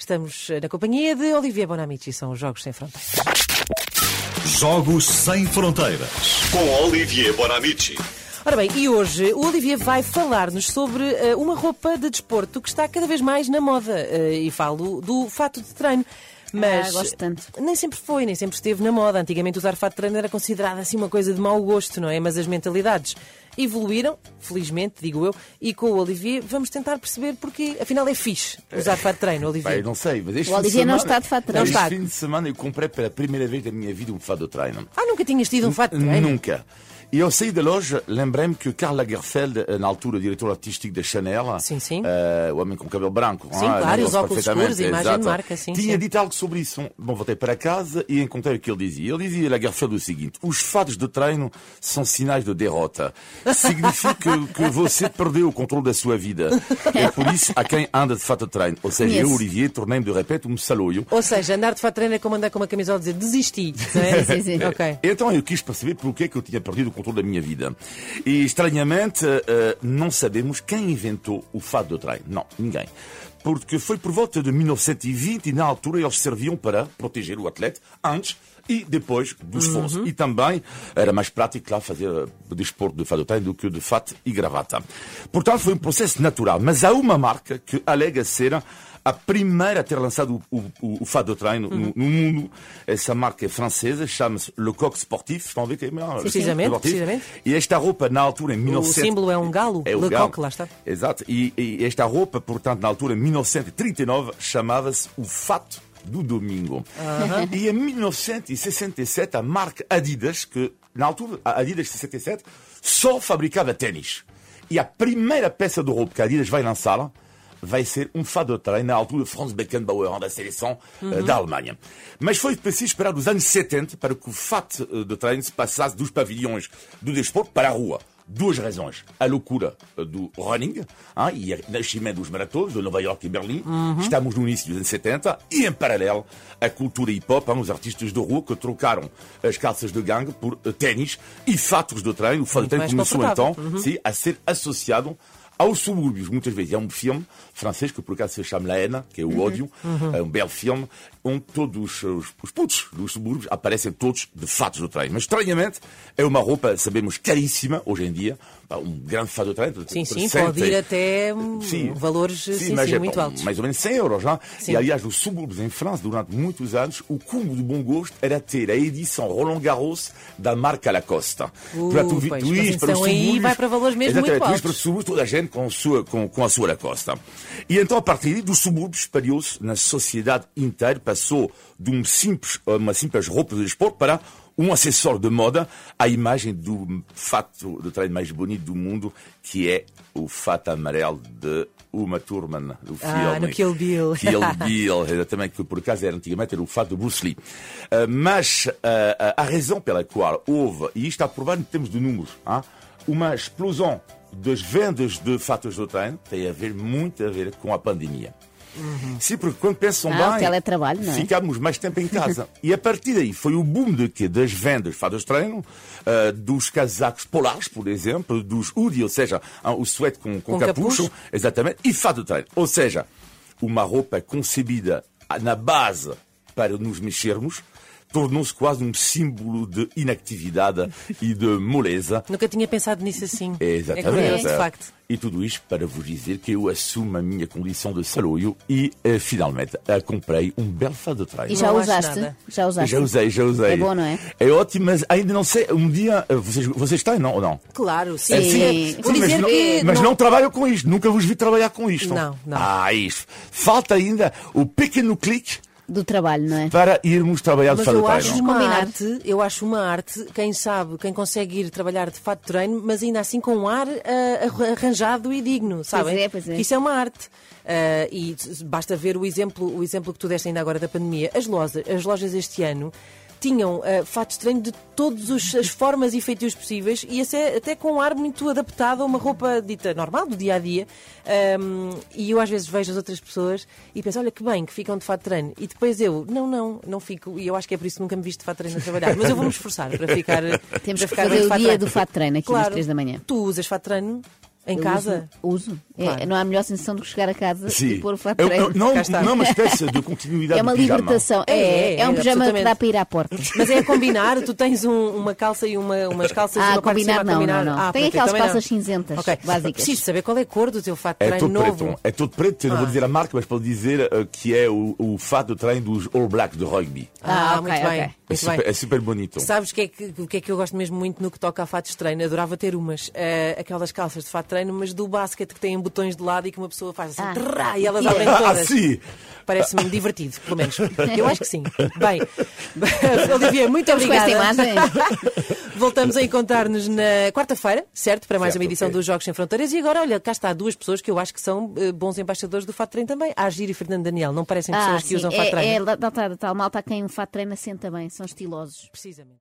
Estamos na companhia de Olivier Bonamici, são os Jogos Sem Fronteiras. Jogos Sem Fronteiras. Com Olivier Bonamici. Ora bem, e hoje o Olivier vai falar-nos sobre uh, uma roupa de desporto que está cada vez mais na moda. Uh, e falo do fato de treino. Mas ah, gosto tanto. nem sempre foi, nem sempre esteve na moda. Antigamente usar fato de treino era considerado assim uma coisa de mau gosto, não é? Mas as mentalidades evoluíram, felizmente, digo eu, e com o Olivier vamos tentar perceber porque, afinal, é fixe usar fato de treino, Olivier. Bem, não sei, mas este o Olivier semana, não está de fato de treino. Este Não está. fim de semana eu comprei pela primeira vez da minha vida um fato de treino. Ah, nunca tinhas tido um fato de treino? Nunca. E eu saí da loja, lembrei-me que Karl Lagerfeld, na altura diretor artístico da Chanel, Sim, sim. eh, o homem com cabelo branco, Sim, ah, claro, os óculos escuros, imagem de exato. marca, sim, tinha sim. dito algo sobre isso. Bom, voltei para casa e encontrei o que ele dizia. Ele dizia, Lagerfeld, o seguinte: os fatos de treino são sinais de derrota. Significa que você perdeu o controle da sua vida. É por isso a quem anda de fato de treino. Ou seja, eu, Conheço. Olivier, tornei-me de repente um saloio. Ou seja, andar de fato de treino é como andar com uma camisola e dizer desisti. não é? Sim, sim. Ok. Então eu quis perceber porque é que eu tinha perdido o controle da minha vida. E estranhamente eh, não sabemos quem inventou o fado de treino. Não, ninguém. Porque foi por volta de 1920 e na altura eles serviam para proteger o atleta antes e depois do esforço. E também era mais prático lá fazer eh, desporto de fado de treino do que de fato e gravata. Portanto foi um processo natural. Mas há uma marca que alega ser a primeira a ter lançado o, o, o fado de treino no, no mundo. Essa marca é francesa, chama-se Le Coq Sportif. Estão a ver que é melhor? Precisamente, Sportif. precisamente. E esta roupa, na altura, em 1900... símbolo é um galo, É o Le. Coq, lá está. Exato. E, e esta roupa, portanto, na altura, em 1939, chamava-se o fato do domingo. E em 1967, a marca Adidas, que na altura, a Adidas 67, só fabricava tênis. E a primeira peça de roupa que a Adidas vai lançar vai ser um fado de treino na altura de Franz Beckenbauer, da seleção eh, da Alemanha. Mas foi preciso esperar dos anos 70 para que o fato eh, de treino se passasse dos pavilhões do desporto para a rua. Duas razões. A loucura eh, do running hein, e o nascimento dos maratons de Nova York e Berlim. Estamos no início dos anos 70 e, em paralelo, a cultura hip-hop, os artistas de rua que trocaram as calças de gangue por eh, ténis e fatos de treino. O fato de treino começou então sim, a ser associado aos subúrbios. Muitas vezes. Há um filme francês que por acaso se chama La Haine, que é o ódio, é um belo filme, onde todos os, os putos dos subúrbios aparecem todos de fatos de treino. Mas estranhamente é uma roupa, sabemos, caríssima hoje em dia. Um grande fato de treino. Sim, sim, 60, pode ir até hum, Sim. valores sim, sim, mas é muito altos. Mais ou menos 100 euros. Já. E aliás, nos subúrbios em França, durante muitos anos, o cúmulo do bom gosto era ter a edição Roland Garros da marca Lacoste. Uh, Para tu, pois, tu ires para os então aí subúrbios- vai para valores mesmo muito tu altos. para os subúrbios, toda a gente com, a sua, com, com a sua Lacoste. E então, a partir daí, dos subúrbios, espalhou-se na sociedade inteira, passou de um simples, uma simples roupa de desporto para um acessório de moda à imagem do fato de treino mais bonito do mundo, que é o fato amarelo de Uma Thurman, do Ah, filme. Kill Bill. Kill Bill, exatamente, que por acaso era antigamente era o fato de Bruce Lee. Uh, mas uh, a razão pela qual houve, e isto está provado em termos de números, hein, uma explosão das vendas de fatos de treino tem a ver muito a ver com a pandemia. Sim, porque quando pensam Ah, bem, teletrabalho, não é? ficámos mais tempo em casa. e a partir daí foi o boom de quê? das vendas de fatos de treino, ah, dos casacos polares, por exemplo, dos hoodies, ou seja, ah, o suéte com, com, Com capucho, capucho. exatamente, e fato de treino. Ou seja, uma roupa concebida na base para nos mexermos, tornou-se quase um símbolo de inactividade e de moleza. Nunca tinha pensado nisso assim. É É exatamente. curioso, de facto. E tudo isto para vos dizer que eu assumo a minha condição de saloio e eh, finalmente eh, comprei um belo fado de treino. E já Não usaste? Já usaste? Já usei, já usei. É bom, não é? É ótimo, mas ainda não sei. Um dia, eh, vocês, vocês têm, não? Ou não? Claro, sim. É, Sim. sim. Vou Sim, dizer mas, que não, mas não trabalho com isto. Nunca vos vi trabalhar com isto. Não, não. Ah, isto. Falta ainda o pequeno clique Do trabalho, não é? para irmos trabalhar de Mas fado eu de treino. acho uma Combinar. arte, eu acho uma arte, quem sabe, quem consegue ir trabalhar de fato de treino, mas ainda assim com um ar ah, arranjado e digno, sabem? é, pois é. Isso é uma arte. Ah, e basta ver o exemplo, o exemplo que tu deste ainda agora da pandemia. As lojas, as lojas este ano tinham ah, fatos de treino de todas as formas e feitios possíveis e até, até com um ar muito adaptado a uma roupa dita normal, do dia a dia. Ahm, e eu às vezes vejo as outras pessoas e penso, olha que bem, que ficam de fato de treino. E depois eu, não, não, não fico. E eu acho que é por isso que nunca me viste de fato de treino a trabalhar. Mas eu vou-me esfaçar para ficar. Temos para que ficar fazer bem de o dia do fato de treino aqui às Claro, três da manhã. Tu usas fato de treino Em Eu casa? Uso. uso. É, Claro. não há melhor sensação do que chegar a casa e pôr o fato de É- é- treino. não, não é uma espécie de continuidade É uma libertação. É, É, é, é, um é, pijama que dá para ir à porta. Mas é a combinar, tu tens um- uma calça e uma, umas calças e Ah, uma de combinar a não, combinar. não, não. Ah, Tem aquelas não. calças cinzentas Ok. básicas. Preciso saber qual é a cor do teu fato de É treino todo novo. preto. É todo preto. Eu não vou dizer a marca, mas pode dizer eh, que é o, o fato de treino dos All Blacks de rugby. Ah, Ah, muito bem. É super, é super bonito. Sabes o que, é que, que é que eu gosto mesmo muito no que toca a fatos de treino? Adorava ter umas, eh, aquelas calças de fato de treino, mas do basquete que têm botões de lado e que uma pessoa faz assim, Ah. trrrá, e elas Ah, abrem Ah, todas. sim! Parece-me divertido, pelo menos. Eu acho que sim. Bem, Olivia, muito obrigada. Voltamos a encontrar-nos na quarta-feira, certo? Para mais Certo, uma edição ok. dos Jogos Sem Fronteiras. E agora, olha, cá está duas pessoas que eu acho que são eh, bons embaixadores do fato treino também. A Agir e Fernando Daniel. Não parecem pessoas Ah, que usam fato É, treino? é, da, da, da tal malta quem o fato treino assenta bem. São estilosos. Precisamente.